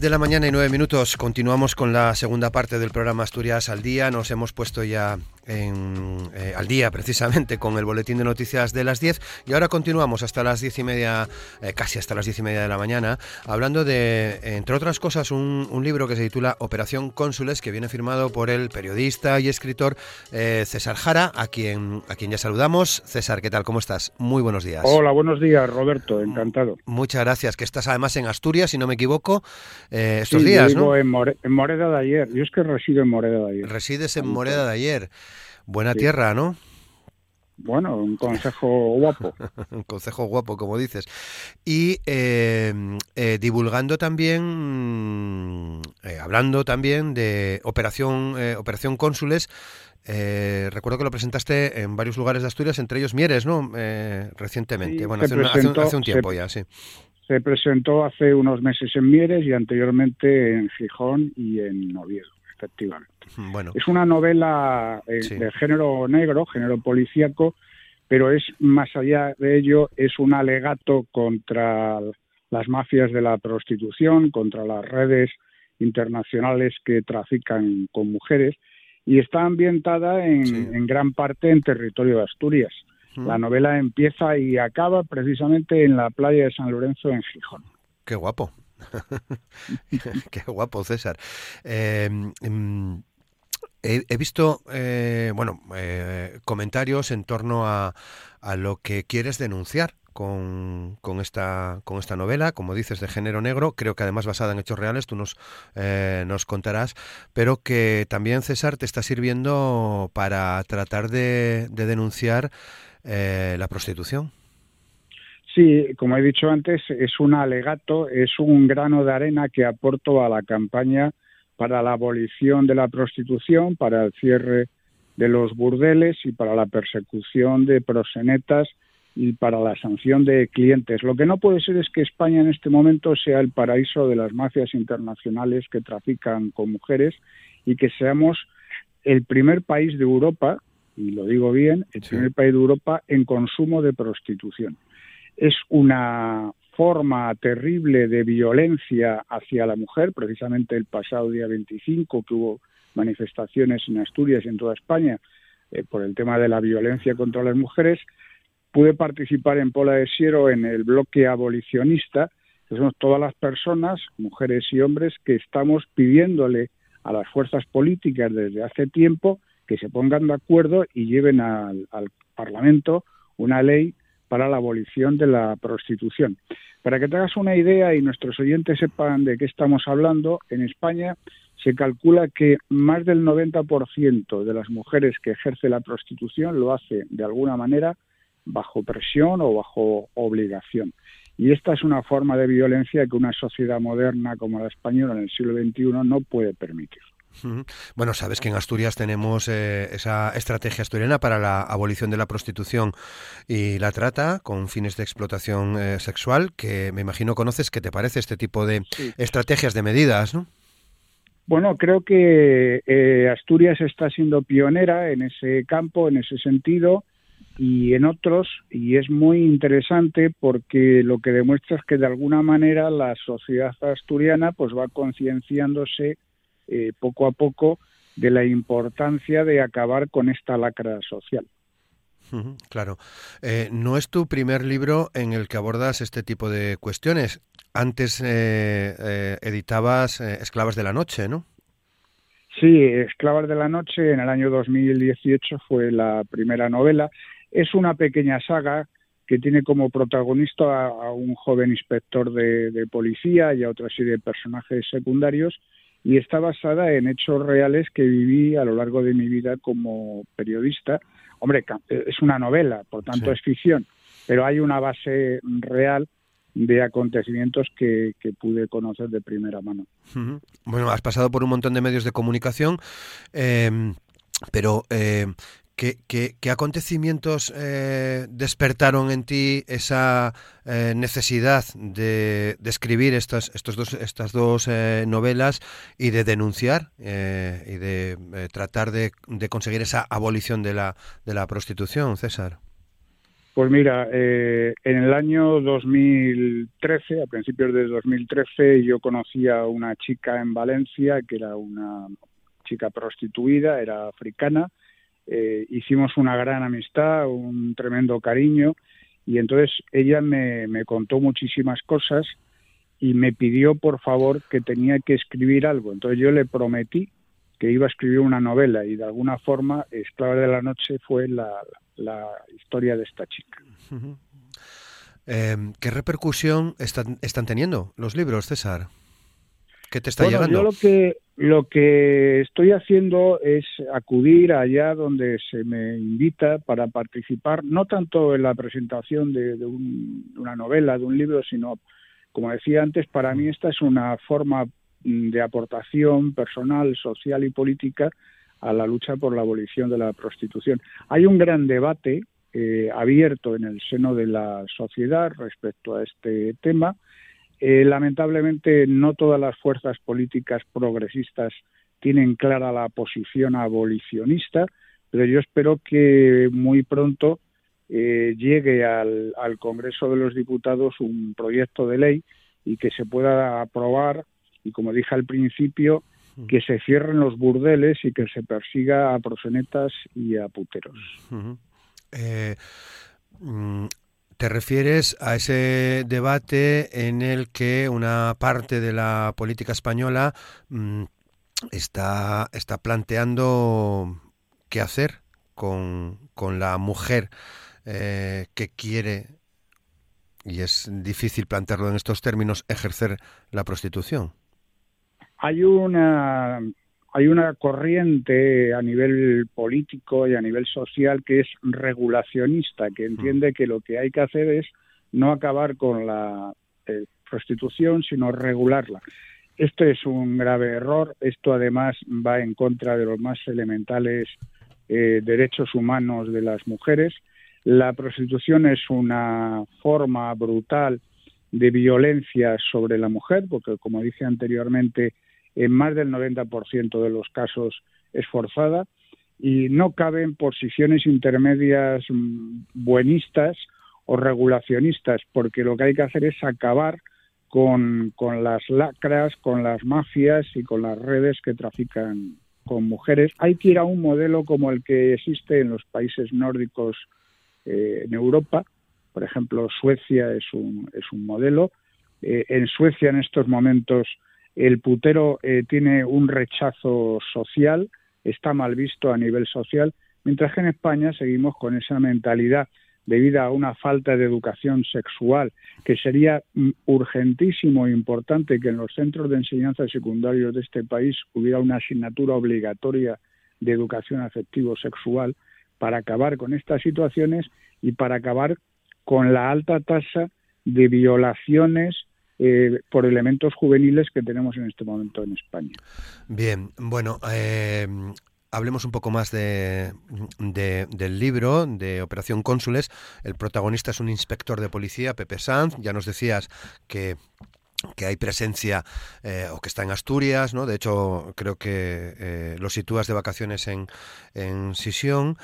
De la mañana y nueve minutos. Continuamos con la segunda parte del programa Asturias al Día. Nos hemos puesto ya en, eh, al día precisamente con el boletín de noticias de las 10 y ahora continuamos hasta las diez y media, eh, casi hasta las diez y media de la mañana, hablando de, entre otras cosas, un, libro que se titula Operación Cónsules, que viene firmado por el periodista y escritor eh, César Jara, a quien, a quien ya saludamos. César, ¿qué tal? ¿Cómo estás? Muy buenos días. Hola, buenos días, Roberto, encantado. Muchas gracias, que estás además en Asturias, si no me equivoco, estos días, ¿no? En, en Moreda de ayer, yo es que resido en Moreda de ayer. Resides en Moreda de ayer. Buena tierra, ¿no? Bueno, un consejo guapo. un consejo guapo, como dices. Y eh, eh, divulgando también, eh, hablando también de Operación, Operación Cónsules, recuerdo que lo presentaste en varios lugares de Asturias, entre ellos Mieres, ¿no? recientemente, bueno, hace, un tiempo ya, sí. Se presentó hace unos meses en Mieres y anteriormente en Gijón y en Oviedo efectivamente. Bueno. Es una novela eh, de género negro, género policíaco, pero es más allá de ello, es un alegato contra las mafias de la prostitución, contra las redes internacionales que trafican con mujeres y está ambientada en, gran parte en territorio de Asturias. La novela empieza y acaba precisamente en la playa de San Lorenzo en Gijón. Qué guapo. Qué guapo, César. Em, em, he, visto, eh, bueno, eh, comentarios en torno a, a, lo que quieres denunciar. Con, con, esta, con esta novela, como dices, de género negro, creo que además basada en hechos reales, tú nos, eh, nos contarás, pero que también, César, te está sirviendo para tratar de, de denunciar la prostitución. Sí, como he dicho antes, es un alegato, es un grano de arena que aporto a la campaña para la abolición de la prostitución, para el cierre de los burdeles y para la persecución de prosenetas y para la sanción de clientes. Lo que no puede ser es que España en este momento sea el paraíso de las mafias internacionales que trafican con mujeres y que seamos el primer país de Europa, y lo digo bien, el primer país de Europa en consumo de prostitución. Es una forma terrible de violencia hacia la mujer, precisamente el pasado día 25 que hubo manifestaciones en Asturias y en toda España eh, por el tema de la violencia contra las mujeres, pude participar en Pola de Siero en el bloque abolicionista, que somos todas las personas, mujeres y hombres, que estamos pidiéndole a las fuerzas políticas desde hace tiempo que se pongan de acuerdo y lleven al Parlamento una ley para la abolición de la prostitución. Para que te hagas una idea y nuestros oyentes sepan de qué estamos hablando, en España se calcula que más del 90% de las mujeres que ejerce la prostitución lo hace de alguna manera bajo presión o bajo obligación. Y esta es una forma de violencia que una sociedad moderna como la española en el siglo XXI no puede permitir. Bueno, sabes que en Asturias tenemos eh, esa estrategia asturiana para la abolición de la prostitución y la trata con fines de explotación eh, sexual, que me imagino conoces. ¿Qué te parece este tipo de estrategias de medidas? ¿no? Bueno, creo que eh, Asturias está siendo pionera en ese campo, en ese sentido y en otros, y es muy interesante porque lo que demuestra es que de alguna manera la sociedad asturiana pues va concienciándose eh, poco a poco de la importancia de acabar con esta lacra social. Claro. Eh, no es tu primer libro en el que abordas este tipo de cuestiones. Antes eh, editabas Esclavas de la Noche, ¿no? Sí, Esclavas de la Noche en el año 2018 fue la primera novela. Es una pequeña saga que tiene como protagonista a, un joven inspector de, de, policía y a otra serie de personajes secundarios y está basada en hechos reales que viví a lo largo de mi vida como periodista. Hombre, es una novela, por tanto es ficción, pero hay una base real de acontecimientos que, pude conocer de primera mano. Bueno, has pasado por un montón de medios de comunicación, em, pero eh, ¿qué, acontecimientos eh, despertaron en ti esa eh, necesidad de, escribir estas, estos dos, estas dos novelas y de denunciar y de tratar de, conseguir esa abolición de la, de la prostitución, César? Pues mira, eh, en el año 2013, a principios de 2013, yo conocí a una chica en Valencia que era una chica prostituida, era africana. Eh, hicimos una gran amistad, un tremendo cariño, y entonces ella me, me contó muchísimas cosas y me pidió por favor que tenía que escribir algo. Entonces yo le prometí que iba a escribir una novela y de alguna forma Esclava de la Noche fue la, la historia de esta chica. Em, ¿Qué repercusión están, están teniendo los libros, César? ¿Qué te está llegando? Yo lo que, lo que estoy haciendo es acudir allá donde se me invita para participar, no tanto en la presentación de, de una novela, de un libro, sino, como decía antes, para mí esta es una forma de aportación personal, social y política a la lucha por la abolición de la prostitución. Hay un gran debate eh, abierto en el seno de la sociedad respecto a este tema. Eh, lamentablemente, no todas las fuerzas políticas progresistas tienen clara la posición abolicionista, pero yo espero que muy pronto eh, llegue al, al Congreso de los Diputados un proyecto de ley y que se pueda aprobar y, como dije al principio, que se cierren los burdeles y que se persiga a prosenetas y a puteros. Eh, mm, ¿Te refieres a ese debate en el que una parte de la política española mm, está, está planteando qué hacer con, la mujer eh, que quiere, y es difícil plantearlo en estos términos, ejercer la prostitución? hay una hay una corriente a nivel político y a nivel social que es regulacionista, que entiende que lo que hay que hacer es no acabar con la eh, prostitución, sino regularla. Esto es un grave error. Esto además va en contra de los más elementales eh, derechos humanos de las mujeres. La prostitución es una forma brutal de violencia sobre la mujer, porque como dije anteriormente, en más del 90% de los casos es forzada y no caben posiciones intermedias mm, buenistas o regulacionistas, porque lo que hay que hacer es acabar con, con las lacras, con las mafias y con las redes que trafican con mujeres. Hay que ir a un modelo como el que existe en los países nórdicos eh, en Europa. Por ejemplo, Suecia es un, es un modelo. Eh, en Suecia en estos momentos el putero eh, tiene un rechazo social, está mal visto a nivel social, mientras que en España seguimos con esa mentalidad debido a una falta de educación sexual, que sería mm, urgentísimo e importante que en los centros de enseñanza secundarios de este país hubiera una asignatura obligatoria de educación afectivo-sexual para acabar con estas situaciones y para acabar con la alta tasa de violaciones eh, por elementos juveniles que tenemos en este momento en España. Bien, bueno, eh, hablemos un poco más de, del libro de Operación Cónsules. El protagonista es un inspector de policía, Pepe Sanz. Ya nos decías que hay presencia eh, o que está en Asturias, ¿no? De hecho, creo que lo sitúas de vacaciones en, en Sisión.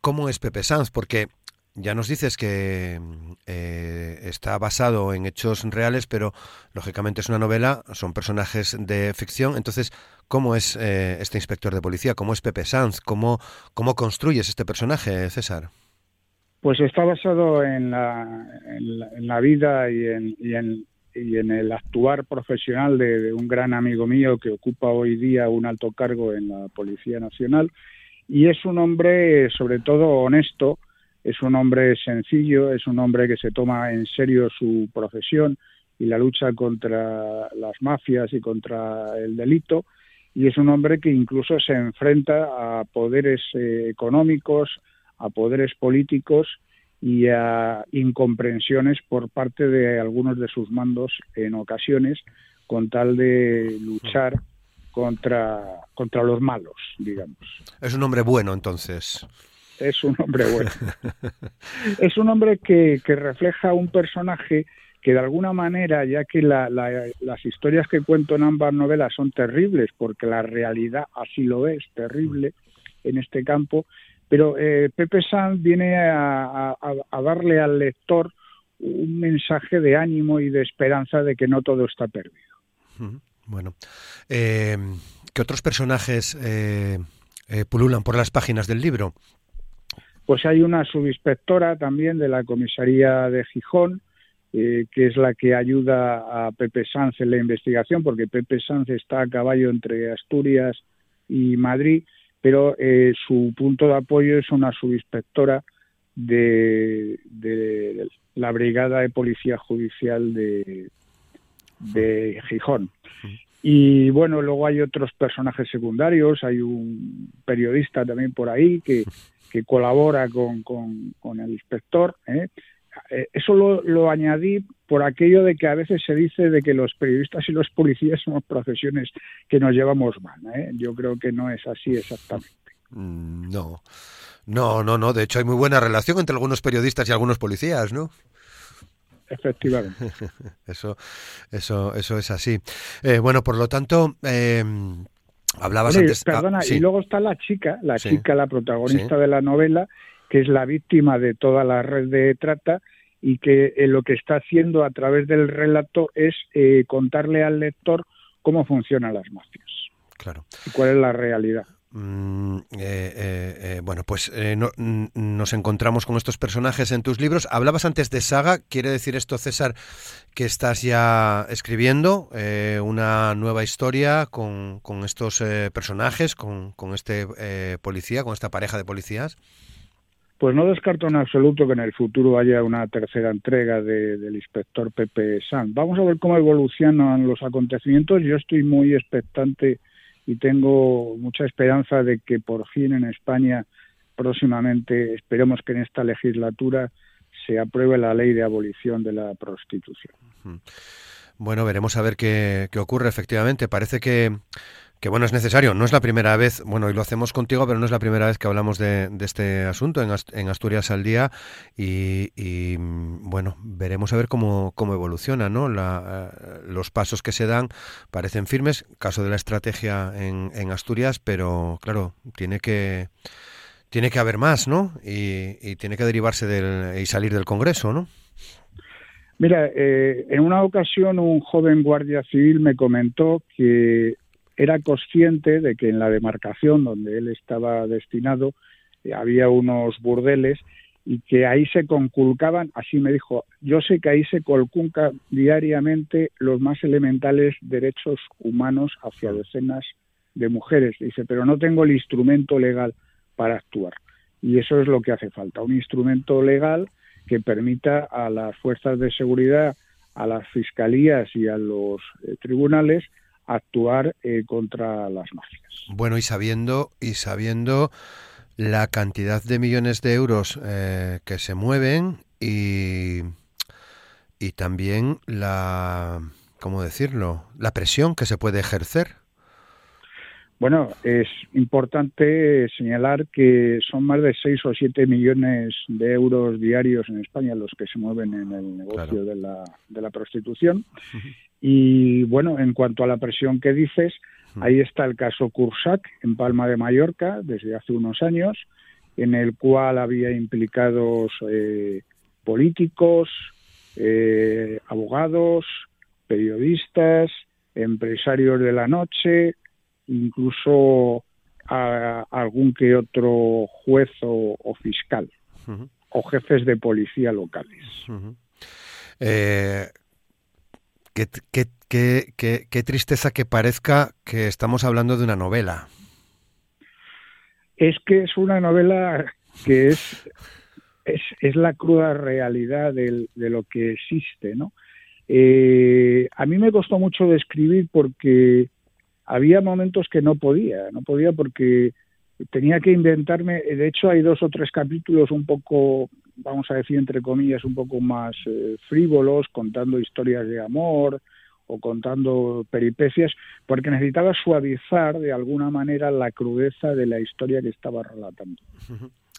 ¿Cómo es Pepe Sanz? Porque ya nos dices que mm, eh, está basado en hechos reales, pero lógicamente es una novela, son personajes de ficción. Entonces, ¿cómo es eh, este inspector de policía? ¿Cómo es Pepe Sanz? ¿Cómo, cómo construyes este personaje, César? Pues está basado en la, en la, vida y en, y, en, y en, el actuar profesional de, de un gran amigo mío que ocupa hoy día un alto cargo en la Policía Nacional. Y es un hombre, sobre todo, honesto, es un hombre sencillo, es un hombre que se toma en serio su profesión y la lucha contra las mafias y contra el delito, y es un hombre que incluso se enfrenta a poderes eh, económicos, a poderes políticos, y a incomprensiones por parte de algunos de sus mandos en ocasiones con tal de luchar contra, contra los malos, digamos. Es un hombre bueno, entonces. Es un hombre bueno. es un hombre que, que refleja un personaje que de alguna manera, ya que las historias que cuento en ambas novelas son terribles, porque la realidad así lo es, terrible en este campo, pero eh, Pepe Sanz viene a, darle al lector un mensaje de ánimo y de esperanza de que no todo está perdido. Bueno, eh, ¿qué otros personajes eh, pululan por las páginas del libro? Pues hay una subinspectora también de la comisaría de Gijón, eh, que es la que ayuda a Pepe Sanz en la investigación, porque Pepe Sanz está a caballo entre Asturias y Madrid, pero eh, su punto de apoyo es una subinspectora de, la Brigada de Policía Judicial de, de Gijón. Y bueno, luego hay otros personajes secundarios, hay un periodista también por ahí que, que colabora con, con, con el inspector. ¿eh? Eh, eso lo, añadí por aquello de que a veces se dice de que los periodistas y los policías somos profesiones que nos llevamos mal. ¿eh? Yo creo que no es así exactamente. Mm, no, no, no, no. De hecho, hay muy buena relación entre algunos periodistas y algunos policías, ¿no? Efectivamente. eso, eso, eso es así. Eh, bueno, por lo tanto, hablabas antes. Ah, perdona, y luego está la chica, la chica, la protagonista de la novela, que es la víctima de toda la red de trata y que eh, lo que está haciendo a través del relato es eh, contarle al lector cómo funcionan las mafias. Claro. Y cuál es la realidad. Mm, eh, bueno, pues nos encontramos con estos personajes en tus libros. Hablabas antes de saga, ¿quiere decir esto, César, que estás ya escribiendo una nueva historia con, estos personajes, con, con este policía, con esta pareja de policías? Pues no descarto en absoluto que en el futuro haya una tercera entrega del inspector Pepe San. Vamos a ver cómo evolucionan los acontecimientos. Yo estoy muy expectante y tengo mucha esperanza de que por fin en España próximamente, esperemos que en esta legislatura, se apruebe la ley de abolición de la prostitución. Bueno, veremos a ver qué, ocurre efectivamente. Parece que que bueno, es necesario. No es la primera vez, bueno, y lo hacemos contigo, pero no es la primera vez que hablamos de, este asunto en, Asturias al día y, bueno, veremos a ver cómo, cómo evoluciona, ¿no? Eh, los pasos que se dan parecen firmes, caso de la estrategia en, Asturias, pero claro, tiene que tiene que haber más, ¿no? Y, tiene que derivarse del, y salir del Congreso, ¿no? Mira, eh, en una ocasión un joven guardia civil me comentó que era consciente de que en la demarcación donde él estaba destinado eh, había unos burdeles y que ahí se conculcaban, así me dijo, yo sé que ahí se conculcan diariamente los más elementales derechos humanos hacia decenas de mujeres. Dice, pero no tengo el instrumento legal para actuar. Y eso es lo que hace falta, un instrumento legal que permita a las fuerzas de seguridad, a las fiscalías y a los eh, tribunales actuar eh, contra las mafias. Bueno, y sabiendo, y sabiendo la cantidad de millones de euros eh, que se mueven y, y también la, ¿cómo decirlo? La presión que se puede ejercer. Bueno, es importante señalar que son más de 6 o 7 millones de euros diarios en España los que se mueven en el negocio de, la, de la prostitución y bueno, en cuanto a la presión que dices, ahí está el caso Cursac en Palma de Mallorca desde hace unos años, en el cual había implicados eh, políticos, eh, abogados, periodistas, empresarios de la noche, incluso a, algún que otro juez o, fiscal o jefes de policía locales. eh, Qué, tristeza que parezca que estamos hablando de una novela. Es que es una novela que es, es, la cruda realidad de lo que existe, ¿no? Eh, a mí me costó mucho describir porque había momentos que no podía, no podía porque tenía que inventarme, de hecho hay dos o tres capítulos un poco vamos a decir entre comillas, un poco más eh, frívolos, contando historias de amor o contando peripecias, porque necesitaba suavizar de alguna manera la crudeza de la historia que estaba relatando.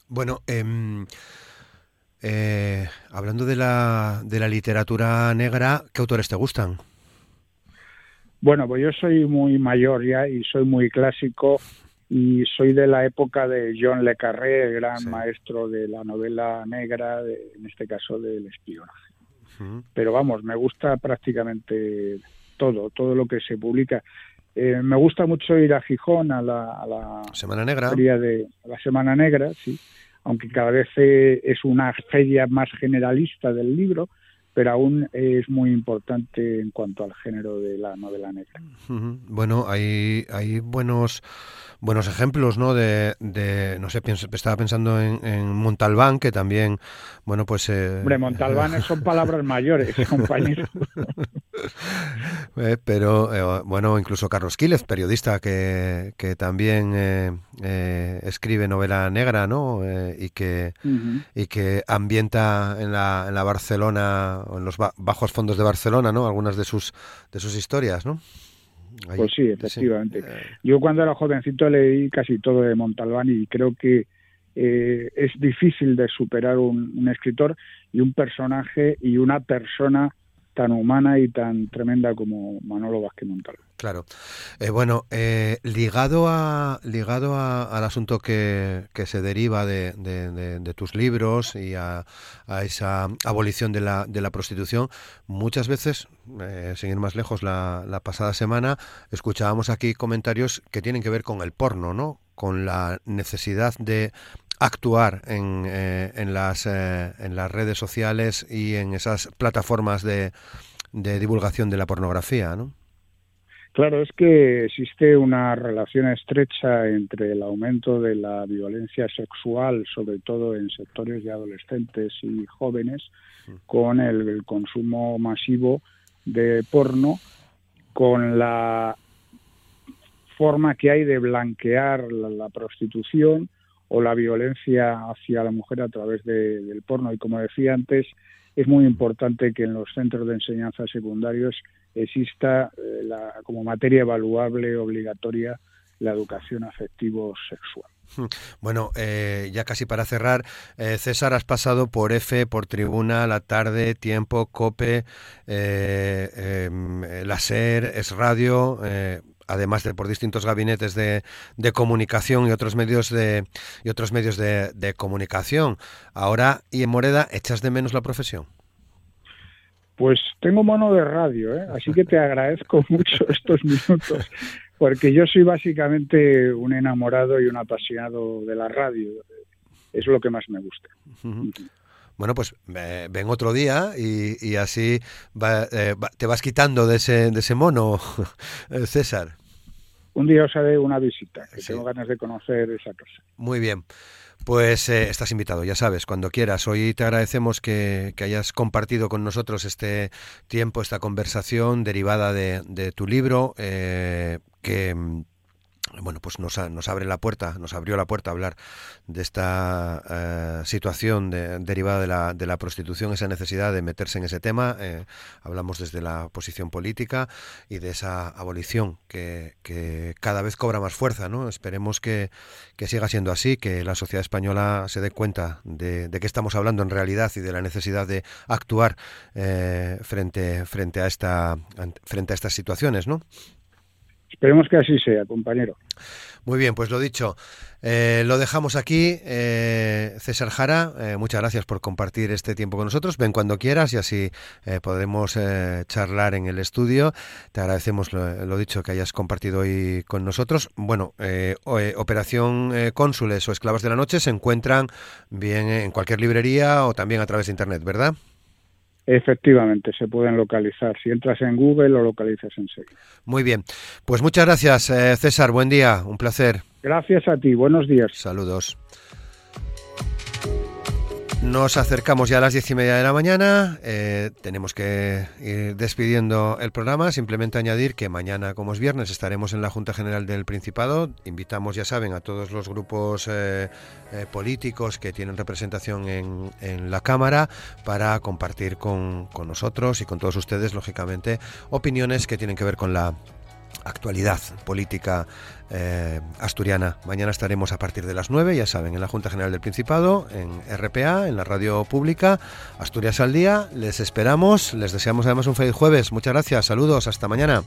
Bueno, em, eh, hablando de la, de la literatura negra, ¿qué autores te gustan? Bueno, pues yo soy muy mayor ya y soy muy clásico y soy de la época de John Le Carré, el gran maestro de la novela negra, en este caso del espionaje. Pero vamos, me gusta prácticamente todo, todo lo que se publica. Eh, me gusta mucho ir a Gijón a la, Semana Negra. De, la Semana Negra, sí, aunque cada vez eh, es una feria más generalista del libro, pero aún es muy importante en cuanto al género de la novela negra. Bueno, hay, hay buenos buenos ejemplos, ¿no? De, de no sé, estaba pensando en, en, Montalbán, que también, bueno, pues... Eh, Hombre, Montalbán son palabras mayores, compañero. Eh, pero, eh, bueno, incluso Carlos Quílez, periodista que, que también eh, escribe novela negra, ¿no? y, que, y que ambienta en la, en la Barcelona, o en los bajos fondos de Barcelona, ¿no? Algunas de sus, de sus historias, ¿no? pues sí, efectivamente. Yo cuando era jovencito leí casi todo de Montalbán y creo que es difícil de superar un, un, escritor y un personaje y una persona tan humana y tan tremenda como Manolo Vázquez Montalbán. Claro. Eh, bueno, eh, ligado a ligado al asunto que, que, se deriva de, de, tus libros y a, a, esa abolición de la, la prostitución, muchas veces, eh, sin ir más lejos, la, la pasada semana escuchábamos aquí comentarios que tienen que ver con el porno, ¿no? Con la necesidad de actuar en, eh, en, las, eh, en las redes sociales y en esas plataformas de, de divulgación de la pornografía, ¿no? Claro, es que existe una relación estrecha entre el aumento de la violencia sexual, sobre todo en sectores de adolescentes y jóvenes, con el, consumo masivo de porno, con la forma que hay de blanquear la prostitución, o la violencia hacia la mujer a través del porno. Y como decía antes, es muy importante que en los centros de enseñanza secundarios exista eh, la, como materia evaluable obligatoria la educación afectivo-sexual. Hmm. Bueno, eh, ya casi para cerrar, eh, César, has pasado por F, por Tribuna, La Tarde, Tiempo, Cope, eh, em, La SER, Es Radio, además de por distintos gabinetes de, de, comunicación y otros medios de y otros medios de, de, comunicación. Ahora y en Moreda echas de menos la profesión. Pues tengo mono de radio, ¿eh? así que te agradezco mucho estos minutos, porque yo soy básicamente un enamorado y un apasionado de la radio. Es lo que más me gusta. Bueno, pues ven otro día y, y así eh, te vas quitando de ese, de ese mono, César. Un día os haré una visita, que tengo ganas de conocer esa casa. Muy bien. Pues eh, estás invitado, ya sabes, cuando quieras. Hoy te agradecemos que, hayas compartido con nosotros este tiempo, esta conversación derivada de, de tu libro, eh, que bueno, pues nos, nos, abre la puerta, nos abrió la puerta a hablar de esta eh, situación derivada de la, de la, prostitución, esa necesidad de meterse en ese tema. Eh, hablamos desde la posición política y de esa abolición que, cada vez cobra más fuerza. ¿no? Esperemos que, que, siga siendo así, que la sociedad española se dé cuenta de, de qué estamos hablando en realidad y de la necesidad de actuar eh, frente, frente, a esta, frente a estas situaciones. ¿no? Esperemos que así sea, compañero. Muy bien, pues lo dicho, eh, lo dejamos aquí. Eh, César Jara, eh, muchas gracias por compartir este tiempo con nosotros. Ven cuando quieras y así podremos charlar en el estudio. Te agradecemos lo, dicho que hayas compartido hoy con nosotros. Bueno, Operación Cónsules o Esclavos de la Noche se encuentran bien en cualquier librería o también a través de Internet, ¿verdad? Efectivamente, se pueden localizar. Si entras en Google, lo localizas enseguida. Muy bien. Pues muchas gracias, eh, César. Buen día. Un placer. Gracias a ti. Buenos días. Saludos. Nos acercamos ya a las diez y media de la mañana. Eh, tenemos que ir despidiendo el programa. Simplemente añadir que mañana, como es viernes, estaremos en la Junta General del Principado. Invitamos, ya saben, a todos los grupos eh, eh, políticos que tienen representación en, en, la Cámara para compartir con, con nosotros y con todos ustedes, lógicamente, opiniones que tienen que ver con la actualidad política eh, asturiana. Mañana estaremos a partir de las 9, ya saben, en la Junta General del Principado, en RPA, en la radio pública, Asturias al Día. Les esperamos, les deseamos además un feliz jueves. Muchas gracias, saludos, hasta mañana.